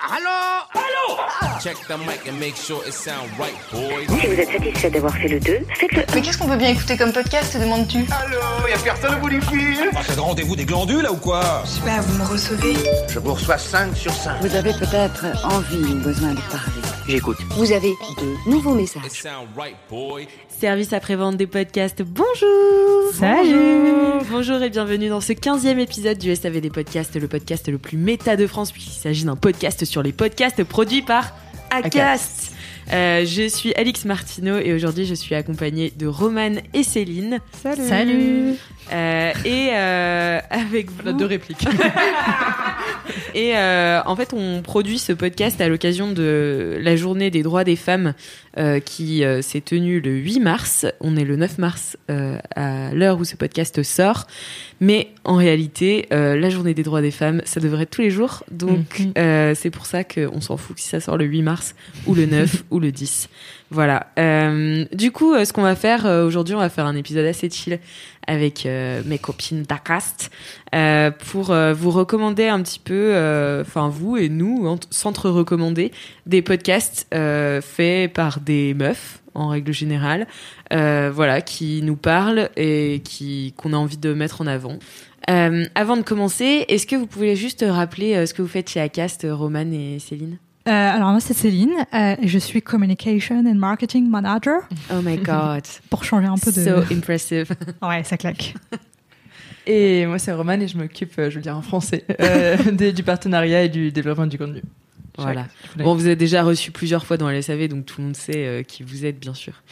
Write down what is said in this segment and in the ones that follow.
Allô? Allô? Check the mic and make sure it sound right, boys. Si vous êtes satisfait d'avoir fait le 2, faites-le Mais qu'est-ce qu'on peut bien écouter comme podcast, te demandes-tu? Allô Y'a personne au bout du fil. Ah, c'est le rendez-vous des glandules là ou quoi? Je sais pas, vous me recevez. Je vous reçois 5 sur 5. Vous avez peut-être envie ou besoin de parler. J'écoute. Vous avez de nouveaux messages. sound right, boy. Service après-vente des podcasts, bonjour Salut Bonjour et bienvenue dans ce 15e épisode du SAV des podcasts, le podcast le plus méta de France puisqu'il s'agit d'un podcast sur les podcasts produits par Acast. Euh, je suis Alix Martineau et aujourd'hui je suis accompagnée de Romane et Céline. Salut Euh, Et euh, avec vous... deux répliques. Et euh, en fait, on produit ce podcast à l'occasion de la journée des droits des femmes euh, qui euh, s'est tenue le 8 mars. On est le 9 mars euh, à l'heure où ce podcast sort. Mais en réalité, euh, la journée des droits des femmes, ça devrait être tous les jours. Donc, Mhm. euh, c'est pour ça qu'on s'en fout si ça sort le 8 mars ou le 9 ou le 10. Voilà. Du coup, ce qu'on va faire aujourd'hui, on va faire un épisode assez chill avec euh, mes copines d'Acast euh, pour euh, vous recommander un petit peu, enfin vous et nous, ent- s'entre-recommander des podcasts faits par des meufs en règle générale, voilà, qui nous parlent et qui qu'on a envie de mettre en avant. Avant de commencer, est-ce que vous pouvez juste rappeler ce que vous faites chez Acast, Romane et Céline? Euh, alors moi c'est Céline, euh, et je suis Communication and Marketing Manager Oh my god, pour changer un peu de... so impressive. Ouais, ça claque. Et moi, c'est Roman et je m'occupe, euh, je veux dire en français, euh, des- du partenariat et du développement du contenu. Voilà. Bon, vous avez déjà reçu plusieurs fois dans LSAV, donc tout le monde sait euh, qui vous êtes, bien sûr.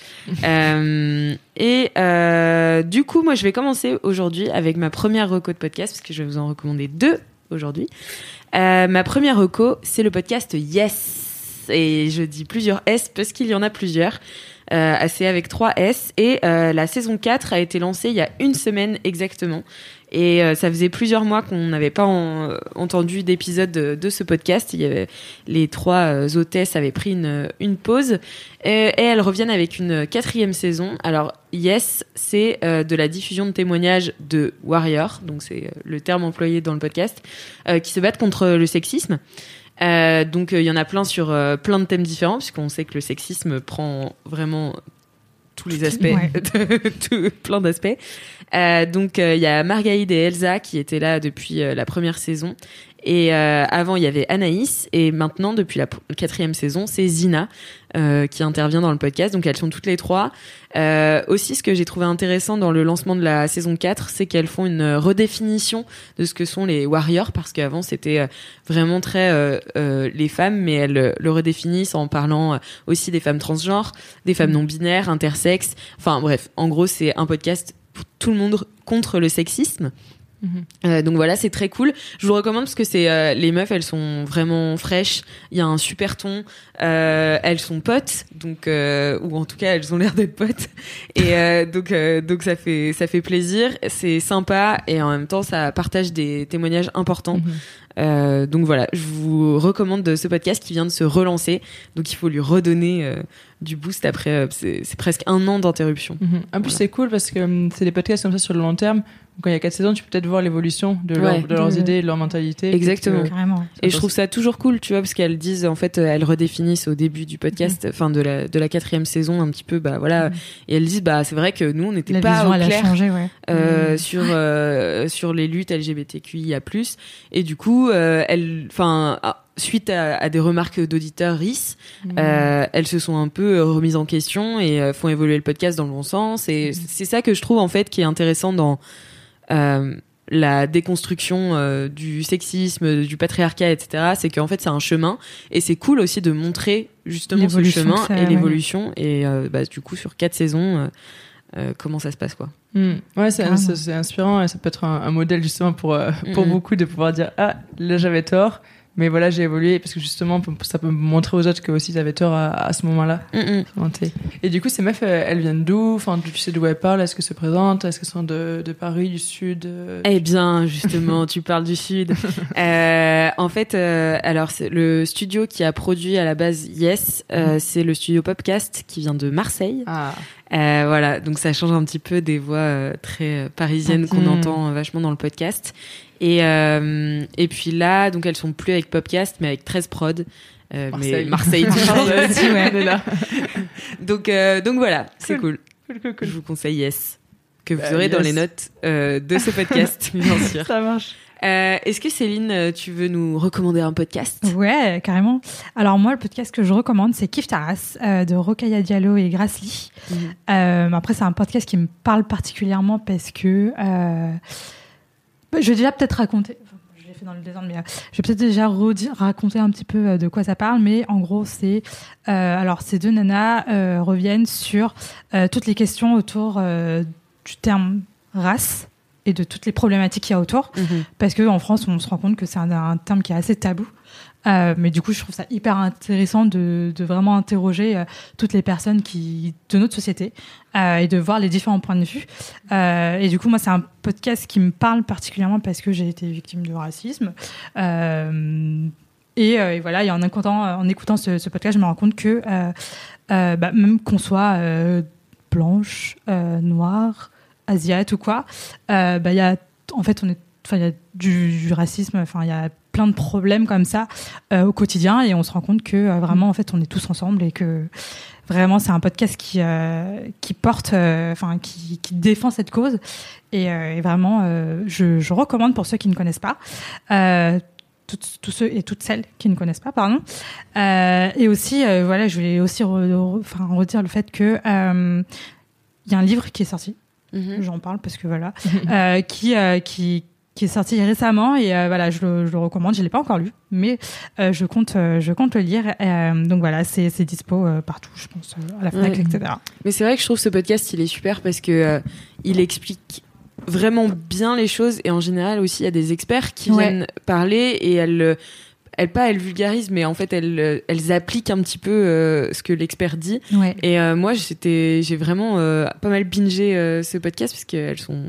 Euh, et euh, du coup, moi, je vais commencer aujourd'hui avec ma première reco de podcast, parce que je vais vous en recommander deux aujourd'hui. Euh, ma première reco, c'est le podcast Yes. Et je dis plusieurs S parce qu'il y en a plusieurs. Euh, c'est avec trois S. Et euh, la saison 4 a été lancée il y a une semaine exactement. Et euh, ça faisait plusieurs mois qu'on n'avait pas en- entendu d'épisode de, ce podcast. Il y avait, les trois euh, hôtesses avaient pris une, pause et, elles reviennent avec une quatrième saison. Alors, Yes, c'est euh, de la diffusion de témoignages de warriors, donc c'est le terme employé dans le podcast, qui se battent contre le sexisme. Donc il y en a plein sur plein de thèmes différents, puisqu'on sait que le sexisme prend vraiment tous les aspects, Ouais. tout- plein d'aspects. Euh, donc euh, il y a Margaïde et Elsa qui étaient là depuis euh, la première saison. Et euh, avant, il y avait Anaïs. Et maintenant, depuis la quatrième saison, c'est Zina euh, qui intervient dans le podcast. Donc elles sont toutes les trois. Euh, aussi, ce que j'ai trouvé intéressant dans le lancement de la saison 4, c'est qu'elles font une redéfinition de ce que sont les warriors. Parce qu'avant, c'était vraiment très les femmes, mais elles le redéfinissent en parlant aussi des femmes transgenres, des femmes non binaires, intersexes. Enfin bref, en gros, c'est un podcast pour tout le monde contre le sexisme. Euh, donc voilà, c'est très cool. Je vous recommande parce que c'est euh, les meufs, elles sont vraiment fraîches. Il y a un super ton. Euh, elles sont potes, donc ou en tout cas elles ont l'air d'être potes. Et donc donc ça fait ça fait plaisir. C'est sympa et en même temps ça partage des témoignages importants. Euh, donc voilà, je vous recommande de ce podcast qui vient de se relancer. Donc il faut lui redonner du boost après. c'est presque un an d'interruption. Mhm. En plus, Voilà. c'est cool parce que hum, c'est des podcasts comme ça sur le long terme. Quand il y a quatre saisons, tu peux peut-être voir l'évolution de, leur- Ouais. de leurs idées, de leur mentalité. Exactement. Carrément. Et je trouve ça toujours cool, tu vois, parce qu'elles disent, en fait, euh, elles redéfinissent au début du podcast, Mhm. enfin de la de la quatrième saison, un petit peu, bah voilà, et elles disent, bah c'est vrai que nous on n'était pas vision, au clair changé, ouais. euh, Mhm. sur euh, sur les luttes LGBTQIA+. Et du coup, euh, elles, enfin, ah, suite à, à des remarques d'auditeurs RIS, Mhm. euh, elles se sont un peu remises en question et euh, font évoluer le podcast dans le bon sens. Et c'est ça que je trouve en fait qui est intéressant dans la déconstruction euh, du sexisme, du patriarcat, etc. C'est qu'en fait c'est un chemin et c'est cool aussi de montrer justement ce chemin ça- et ouais. l'évolution. Et euh, bah, du coup sur quatre saisons. euh, euh, comment ça se passe quoi. Hmm. Ouais, c'est inspirant et ça peut être un, un modèle justement pour, euh, pour beaucoup de pouvoir dire Ah, là j'avais tort, mais voilà, j'ai évolué parce que justement, ça peut montrer aux autres que aussi avaient tort à, à ce moment-là. Santé. Et du coup, ces meufs, elles viennent d'où? Enfin, tu sais d'où elles parlent? Est-ce que se présentent? Est-ce qu'elles sont de, de Paris, du Sud euh, Eh bien, justement, tu parles du Sud. Euh, en fait, euh, alors le studio qui a produit à la base Yes, euh, c'est le studio Popcast qui vient de Marseille. Ah, Euh, voilà, donc ça change un petit peu des voix euh, très euh, parisiennes qu'on Mhm. entend euh, vachement dans le podcast. Et, euh, et puis là, donc elles sont plus avec Popcast, mais avec 13 prod. Euh, mais Marseille. Marseille toujours. aussi, ouais, là. donc, euh, donc voilà, c'est cool. Cool, cool, cool. Je vous conseille Yes, que vous aurez dans les notes euh, de ce podcast, bien sûr. Ça marche. Euh, Est-ce que Céline, euh, tu veux nous recommander un podcast? Ouais, carrément. Alors moi, le podcast que je recommande, c'est Kif Taras euh, de Rokaya Diallo et Grace Lee. Euh, après, c'est un podcast qui me parle particulièrement parce que je vais déjà peut-être raconter. enfin, je l'ai fait dans le désordre, mais je vais peut-être déjà raconter un petit peu de quoi ça parle. Mais en gros, c'est alors ces deux nanas reviennent sur toutes les questions autour du terme race et de toutes les problématiques qu'il y a autour parce qu'en France, on se rend compte que c'est un, un terme qui est assez tabou. Euh, mais du coup, je trouve ça hyper intéressant de, de vraiment interroger euh, toutes les personnes qui de notre société euh, et de voir les différents points de vue. Et du coup, moi, c'est un podcast qui me parle particulièrement parce que j'ai été victime de racisme. Et, et voilà, et en écoutant, en écoutant ce, ce podcast, je me rends compte que bah, même qu'on soit blanche, noire, asiate ou quoi, euh, bah, y a, en fait, on est, il y a du, racisme, enfin, il y a plein de problèmes comme ça euh, au quotidien et on se rend compte que euh, vraiment, en fait, on est tous ensemble et que vraiment, c'est un podcast qui, qui porte, enfin, qui, défend cette cause et, vraiment, je, recommande pour ceux qui ne connaissent pas. Tous ceux et toutes celles qui ne connaissent pas, pardon. Et aussi, voilà, je voulais aussi re- redire le fait que il y a un livre qui est sorti Mhm. j'en parle parce que voilà, euh, qui, euh, qui, qui est sorti récemment et euh, voilà, je le, je le recommande. Je l'ai pas encore lu, mais euh, je compte, euh, je compte le lire. Donc voilà, c'est dispo partout, je pense, à la Fnac, Ouais. etc. Mais c'est vrai que je trouve ce podcast, il est super parce que il explique vraiment bien les choses et en général aussi il y a des experts qui Ouais. viennent parler et elles elles pas elles vulgarisent mais en fait elles euh, elles appliquent un petit peu euh, ce que l'expert dit Ouais. et euh, moi j'étais j'ai vraiment euh, pas mal bingé ce podcast parce qu'elles sont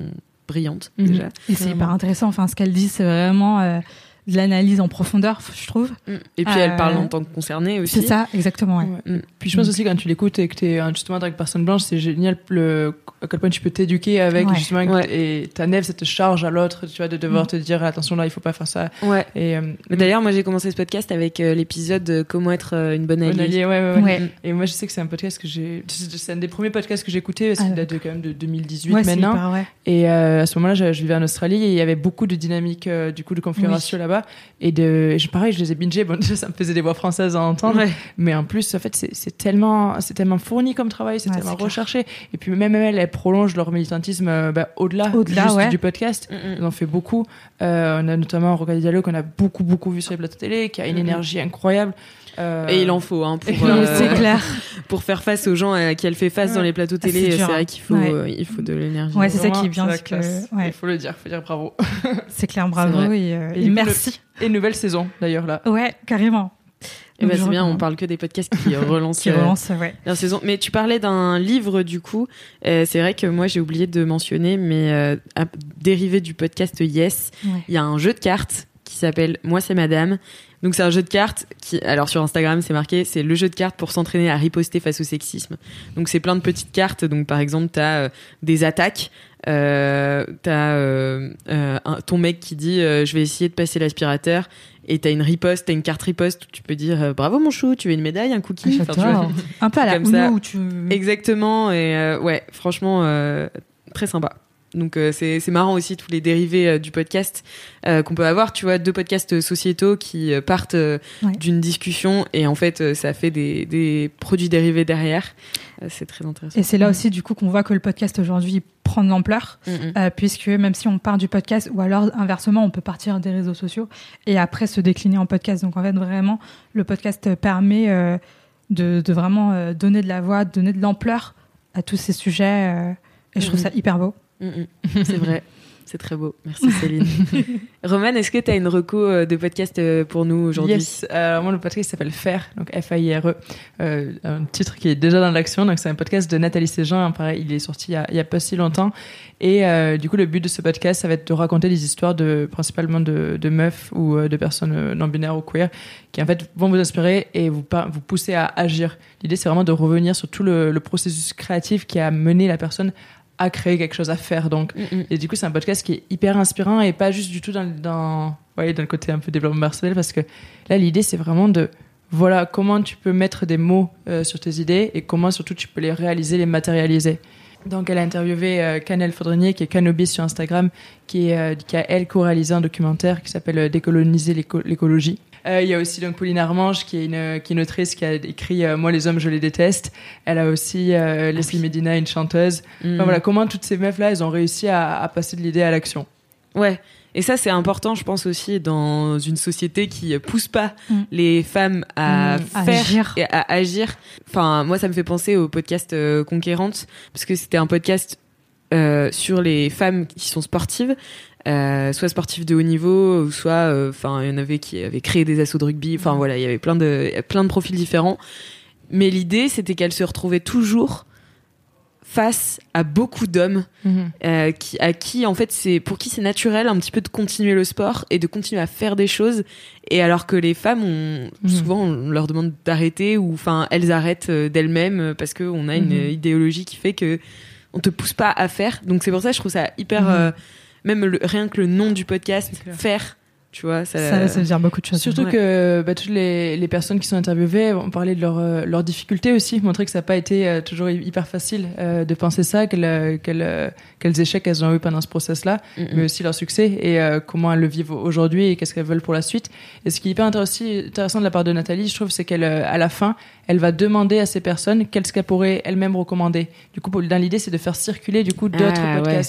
brillantes Mhm. déjà Et c'est hyper intéressant. Enfin, ce qu'elle dit, c'est vraiment de l'analyse en profondeur, je trouve. et puis Euh, elles parlent en tant que concernées aussi C'est ça, exactement. Ouais. Ouais. Puis je pense aussi quand tu l'écoutes et que tu es justement en tant que personne blanche, c'est génial le, à quel point tu peux t'éduquer avec Ouais. justement Ouais. et ta nef ça te charge à l'autre, tu vois, de devoir Mm. te dire attention là, il faut pas faire ça. ouais Et euh, d'ailleurs moi j'ai commencé ce podcast avec euh, l'épisode euh, comment être euh, une bonne bon alliée allié, ouais, ouais, ouais. Ouais. Et moi je sais que c'est un podcast que j'ai, c'est un des premiers podcasts que j'ai écouté parce Ah, qu'il date de quand même de 2018 Ouais, c'est maintenant. hyper, ouais. Et euh, à ce moment-là, je, je vivais en Australie et il y avait beaucoup de dynamiques euh, du coup de conflits Oui. raciaux Et de, je, pareil, je les ai bingés. Bon, ça me faisait des voix françaises à entendre. Ouais. Mais en plus, en fait, c'est tellement, c'est tellement fourni comme travail, c'est Ouais, tellement clair. recherché. Et puis même elles, elles prolongent leur militantisme euh, bah, au-delà ouais. du podcast. Mm, Ils en fait beaucoup. Euh, on a notamment Rocaille Diallo qu'on a beaucoup beaucoup vu sur les plateaux télé, qui a une Mhm. énergie incroyable. Euh, et il en faut hein, pour euh, C'est clair. pour faire face aux gens à qui elle fait face Ouais. dans les plateaux télé, c'est vrai hein. qu'il faut, Ouais. euh, il faut de l'énergie. Ouais, c'est ça qui est bien, que- ouais. Il faut le dire, faut dire bravo. C'est clair, bravo et, euh, Et et du coup, merci. Et nouvelle saison d'ailleurs là. Ouais, carrément. Et bah, Donc, je c'est bien, on parle que des podcasts qui relancent Qui euh, relance, ouais. la saison. Mais tu parlais d'un livre du coup. Euh, c'est vrai que moi j'ai oublié de mentionner, mais euh, à- dérivé du podcast Yes, Ouais. il y a un jeu de cartes qui s'appelle Moi c'est Madame. Donc c'est un jeu de cartes qui, alors sur Instagram c'est marqué, c'est le jeu de cartes pour s'entraîner à riposter face au sexisme. Donc c'est plein de petites cartes. Donc par exemple t'as euh, des attaques, euh, t'as euh, un- ton mec qui dit je vais essayer de passer l'aspirateur. Et t'as une riposte, t'as une carte riposte où tu peux dire bravo mon chou, tu veux une médaille, un cookie? Enfin. Un peu à la Comme Uno ça. où tu. Exactement, et ouais, franchement, très sympa. Donc euh, c'est c'est marrant aussi tous les dérivés euh, du podcast euh, qu'on peut avoir. Tu vois, deux podcasts sociétaux qui euh, partent euh, Ouais. d'une discussion et en fait euh, ça fait des, des produits dérivés derrière. Euh, c'est très intéressant. Et c'est là aussi, du coup, qu'on voit que le podcast aujourd'hui prend de l'ampleur, Mm, mm. euh, puisque même si on part du podcast, ou alors inversement, on peut partir des réseaux sociaux et après se décliner en podcast. Donc en fait, vraiment, le podcast permet euh, de, de vraiment euh, donner de la voix, donner de l'ampleur à tous ces sujets. euh, Et je trouve ça hyper beau. Mm, mm. C'est vrai. C'est très beau. Merci Céline. Roman, est-ce que tu as une reco euh, de podcast euh, pour nous aujourd'hui? Yes. Alors moi, le podcast s'appelle Faire, donc F-A-I-R-E. Euh, un titre qui est déjà dans l'action. Donc c'est un podcast de Nathalie Séjean. hein, pareil, il est sorti il y a, il y a pas si longtemps. Et euh, du coup, le but de ce podcast, ça va être de raconter des histoires de principalement de, de meufs ou euh, de personnes euh, non binaires ou queer qui en fait vont vous inspirer et vous vous pousser à agir. L'idée, c'est vraiment de revenir sur tout le, le processus créatif qui a mené la personne à créer quelque chose à faire. Donc Mm, mm. et du coup, c'est un podcast qui est hyper inspirant et pas juste du tout dans, dans, ouais, dans le côté un peu développement personnel parce que là, l'idée, c'est vraiment de, voilà, comment tu peux mettre des mots euh, sur tes idées et comment surtout tu peux les réaliser, les matérialiser. Donc, elle a interviewé euh, Canel Faudrenier, qui est Canobis sur Instagram, qui, est, euh, qui a, elle, co-réalisé un documentaire qui s'appelle euh, Décoloniser l'éco- l'écologie. Euh, Il y a aussi donc Pauline Armange, qui est une, qui est une autrice qui a écrit euh, Moi, les hommes, je les déteste. Elle a aussi euh, Leslie Medina, une chanteuse. Mm. Enfin, voilà, comment toutes ces meufs-là, elles ont réussi à, à passer de l'idée à l'action. Ouais. Et ça, c'est important, je pense aussi, dans une société qui pousse pas Mm. les femmes à Mm. faire Agir. et à agir. Enfin, moi, ça me fait penser au podcast euh, Conquérante, parce que c'était un podcast euh, sur les femmes qui sont sportives, euh, soit sportives de haut niveau, ou soit, euh, enfin, il y en avait qui avaient créé des assauts de rugby. Enfin, voilà, il y avait plein de, plein de profils différents. Mais l'idée, c'était qu'elles se retrouvaient toujours face à beaucoup d'hommes euh, qui, à qui en fait c'est pour qui c'est naturel un petit peu de continuer le sport et de continuer à faire des choses et alors que les femmes on Mhm. souvent on leur demande d'arrêter ou enfin elles arrêtent d'elles-mêmes parce que on a une Mhm. idéologie qui fait que on te pousse pas à faire donc c'est pour ça que je trouve ça hyper Mhm. euh, même le- rien que le nom du podcast faire tu vois ça, Ça, ça veut dire beaucoup de choses. Surtout Ouais. que bah, toutes les, les personnes qui sont interviewées ont parlé de leurs euh, difficultés aussi, montrer que ça n'a pas été euh, toujours hy- hyper facile euh, de penser ça, quel, quel, quels échecs elles ont eu pendant ce process-là, Mm, mais aussi leur succès et euh, comment elles le vivent aujourd'hui et qu'est-ce qu'elles veulent pour la suite. Et ce qui est hyper intéressant, de la part de Nathalie, je trouve, c'est qu'elle, euh, à la fin, elle va demander à ces personnes qu'est-ce qu'elles pourraient elles-mêmes recommander. Du coup, l'idée, c'est de faire circuler du coup d'autres Ah, ouais.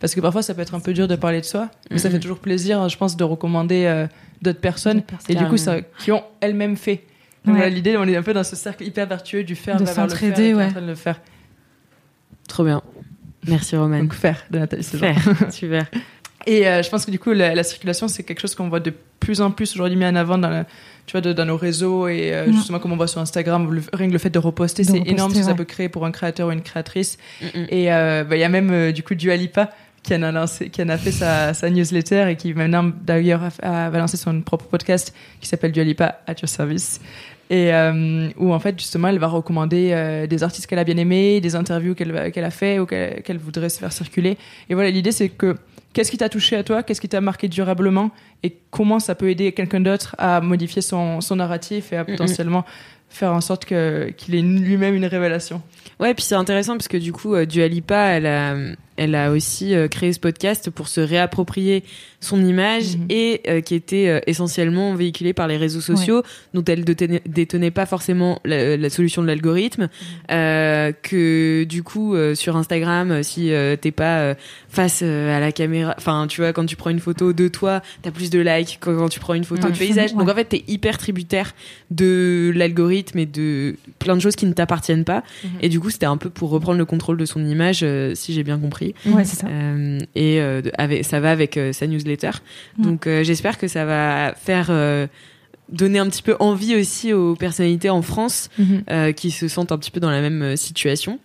Parce que parfois, ça peut être un peu dur de parler de soi, mais ça Mhm. fait toujours plaisir, je pense, de recommander euh, d'autres personnes et du coup, ça, qui ont elles-mêmes fait. Donc Ouais. voilà, l'idée, on est un peu dans ce cercle hyper vertueux du faire De s'entraider, ouais. en train de le faire. trop bien merci Roman Donc faire de Nathalie faire super Et euh, je pense que du coup, la, la circulation, c'est quelque chose qu'on voit de plus en plus aujourd'hui mis en avant dans, tu vois, de- dans nos réseaux et euh, Mm. justement comme on voit sur Instagram, le, rien que le fait de reposter, c'est énorme ce que ça peut créer pour un créateur ou une créatrice. Mm, mm. Et euh, bah, il y a même euh, du coup Dua Lipa qui en a lancé, qui en a fait sa, sa newsletter et qui maintenant d'ailleurs a, a va lancer son propre podcast qui s'appelle Dua Lipa at your service. Et euh, où en fait justement elle va recommander euh, des artistes qu'elle a bien aimés, des interviews qu'elle a fait ou qu'elle voudrait se faire circuler. Et voilà l'idée c'est que qu'est-ce qui t'a touché à toi, qu'est-ce qui t'a marqué durablement? Et comment ça peut aider quelqu'un d'autre à modifier son, son narratif et à potentiellement faire en sorte que qu'il ait lui-même une révélation? Ouais, puis c'est intéressant parce que du coup, euh, Dua Lipa, elle a, elle a aussi euh, créé ce podcast pour se réapproprier son image Mhm. et euh, qui était euh, essentiellement véhiculée par les réseaux sociaux, dont elle détenait, détenait pas forcément la, la solution de l'algorithme. Euh, que du coup, euh, sur Instagram, si t'es pas face à la caméra, enfin, tu vois, quand tu prends une photo de toi, t'as plus de likes que quand tu prends une photo Ouais. de paysage. Ouais. Donc en fait, t'es hyper tributaire de l'algorithme et de plein de choses qui ne t'appartiennent pas. Mhm. Et du coup, c'était un peu pour reprendre le contrôle de son image, si j'ai bien compris. Ouais, c'est ça. Euh, et euh, avec, ça va avec euh, sa newsletter. Donc j'espère que ça va faire donner un petit peu envie aussi aux personnalités en France euh, qui se sentent un petit peu dans la même situation.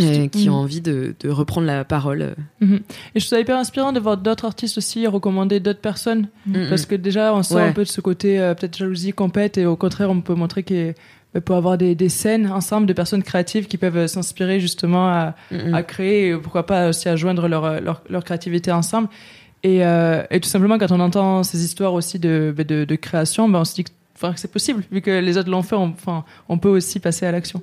euh, qui ont envie de, de reprendre la parole. Mhm. Et je trouve ça hyper inspirant de voir d'autres artistes aussi recommander d'autres personnes. Parce que déjà, on sent Ouais. un peu de ce côté euh, peut-être jalousie, compète, et au contraire, on peut montrer qu'il peut avoir des, des scènes ensemble de personnes créatives qui peuvent euh, s'inspirer justement à, mm, mm. à créer, pourquoi pas aussi à joindre leur, euh, leur, leur créativité ensemble. Et, euh, et tout simplement, quand on entend ces histoires aussi de, bah, de, de création, ben on se dit que, enfin, que c'est possible, vu que les autres l'ont fait, on, enfin, on peut aussi passer à l'action.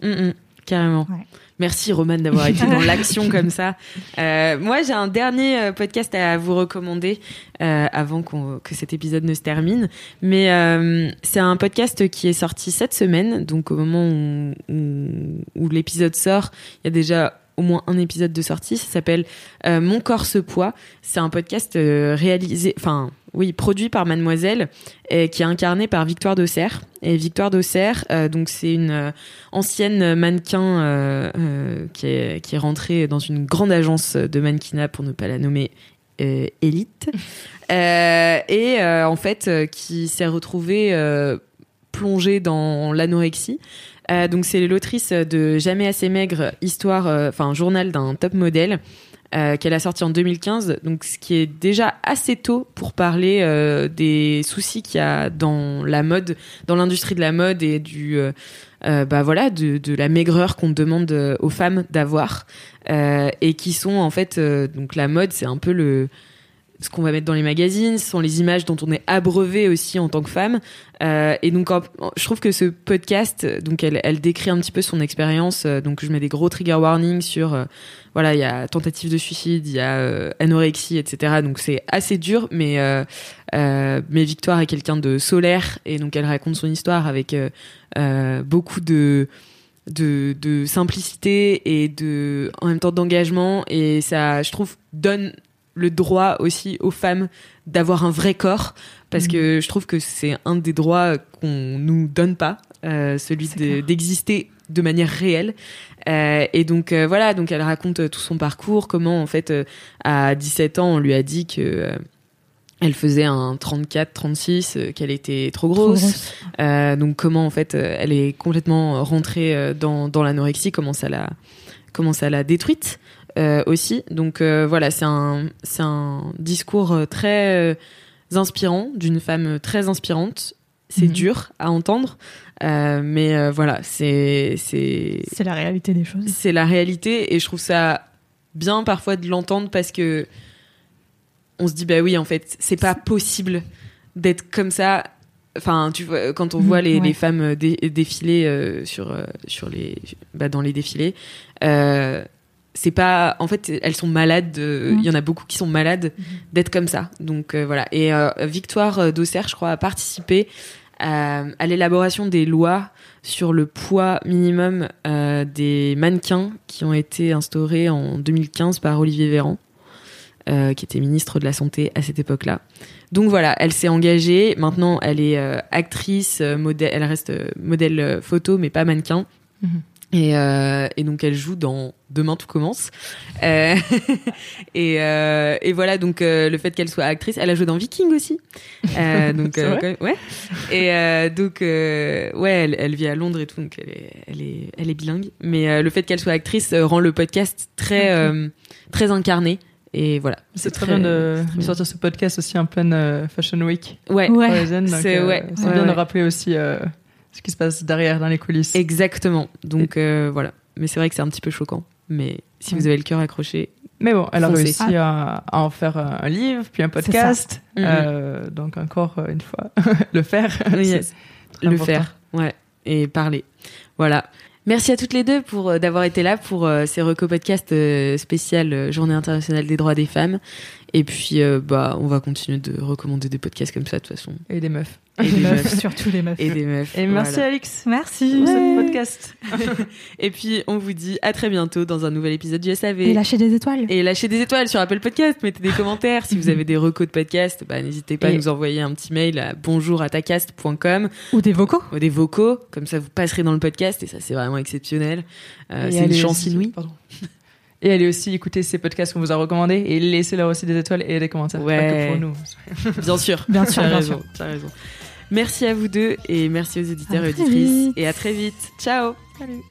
Carrément. Ouais. Merci Roman d'avoir été dans l'action comme ça. Euh, moi, j'ai un dernier euh, podcast à vous recommander euh, avant que cet épisode ne se termine. Mais euh, c'est un podcast qui est sorti cette semaine, donc au moment où, où, où l'épisode sort, il y a déjà au moins un épisode de sortie. Ça s'appelle Mon corps se poids. C'est un podcast réalisé, enfin oui, produit par Mademoiselle, et qui est incarné par Victoire Dosser. Et Victoire Dosser, euh, donc c'est une euh, ancienne mannequin euh, qui, est, qui est rentrée dans une grande agence de mannequinat, pour ne pas la nommer Euh, et en fait qui s'est retrouvée plongée dans l'anorexie. Donc c'est l'autrice de Jamais assez maigre, histoire, enfin journal d'un top modèle euh, qu'elle a sorti en 2015, donc ce qui est déjà assez tôt pour parler euh, des soucis qu'il y a dans la mode, dans l'industrie de la mode et du euh, euh, bah voilà de, de la maigreur qu'on demande aux femmes d'avoir et qui sont en fait donc la mode c'est un peu le ce qu'on va mettre dans les magazines, ce sont les images dont on est abreuvé aussi en tant que femme. Euh, et donc, je trouve que ce podcast, donc elle, décrit un petit peu son expérience. euh, donc, je mets des gros trigger warnings sur, euh, voilà, il y a tentative de suicide, il y a euh, anorexie, etc. Donc, c'est assez dur, mais euh, euh, mais Victoire est quelqu'un de solaire et donc elle raconte son histoire avec euh, euh, beaucoup de de, de simplicité et de en même temps d'engagement et ça je trouve donne le droit aussi aux femmes d'avoir un vrai corps parce que je trouve que c'est un des droits qu'on nous donne pas euh, celui de- d'exister de manière réelle. Euh, et donc euh, voilà donc elle raconte tout son parcours comment en fait à 17 ans on lui a dit que elle faisait un 34 36 euh, qu'elle était trop Trop grosse. euh, donc comment en fait euh, elle est complètement rentrée dans, dans l'anorexie, comment ça l'a comment ça l'a détruite euh, aussi. Donc euh, voilà, c'est un c'est un discours euh, très inspirant d'une femme très inspirante. C'est Mhm. dur à entendre, mais voilà, c'est c'est C'est la réalité des choses. c'est la réalité et je trouve ça bien parfois de l'entendre parce que on se dit bah oui en fait c'est pas possible d'être comme ça enfin tu vois quand on Mhm, voit les, ouais. les femmes dé- défiler euh, sur sur les bah, dans les défilés euh, c'est pas en fait elles sont malades de- il y en a beaucoup qui sont malades d'être comme ça donc euh, voilà et euh, Victoire euh, Dosser je crois a participé à, à l'élaboration des lois sur le poids minimum euh, des mannequins qui ont été instaurés en 2015 par Olivier Véran, qui était ministre de la Santé à cette époque-là. Donc voilà, elle s'est engagée. Maintenant, elle est actrice, modèle, elle reste modèle photo, mais pas mannequin. Mhm. Et, euh, et donc elle joue dans Demain tout commence. Euh, et, euh, et voilà donc euh, le fait qu'elle soit actrice, elle a joué dans Viking aussi. Euh, donc euh, même- ouais. Et euh, donc euh, ouais, elle, elle vit à Londres et tout, donc elle est elle est elle est bilingue. Mais euh, le fait qu'elle soit actrice euh, rend le podcast très euh, très incarné. Et voilà, C'est très, bien de, de sortir ce podcast aussi en pleine euh, Fashion Week Ouais, Ouais. C'est- euh, ouais, bien de rappeler aussi euh, ce qui se passe derrière dans les coulisses. exactement. Donc euh, voilà. Mais c'est vrai que c'est un petit peu choquant. Mais si vous avez le cœur accroché, Mais bon, elle a Foncez. réussi à, à en faire un livre, puis un podcast. Euh, donc encore euh, une fois, le faire. Yes. le important. faire, ouais, et parler. Voilà. Merci à toutes les deux pour euh, d'avoir été là pour euh, ces reco podcasts euh, spécial euh, Journée internationale des droits des femmes. Et puis, euh, bah, on va continuer de recommander des podcasts comme ça de toute façon. Et des meufs. Et des meufs, surtout les meufs. Et des meufs. Et merci. Alix Merci. pour ce podcast. Et puis, on vous dit à très bientôt dans un nouvel épisode du SAV. Et lâcher des étoiles. Et lâchez des étoiles sur Apple Podcast, mettez des commentaires. Si vous avez des recos de podcast, bah, n'hésitez pas à nous envoyer un petit mail à bonjour@tacast.com Ou des vocaux. ou des vocaux, comme ça vous passerez dans le podcast et ça c'est vraiment exceptionnel. Euh, c'est une chance inouïe. pardon. Et allez aussi écouter ces podcasts qu'on vous a recommandés et laissez-leur aussi des étoiles et des commentaires. Ouais. Pas que pour nous. Bien sûr, Bien sûr, bien raison, sûr. tu as raison. Merci à vous deux et merci aux éditeurs et auditrices vite. et à très vite. Ciao. It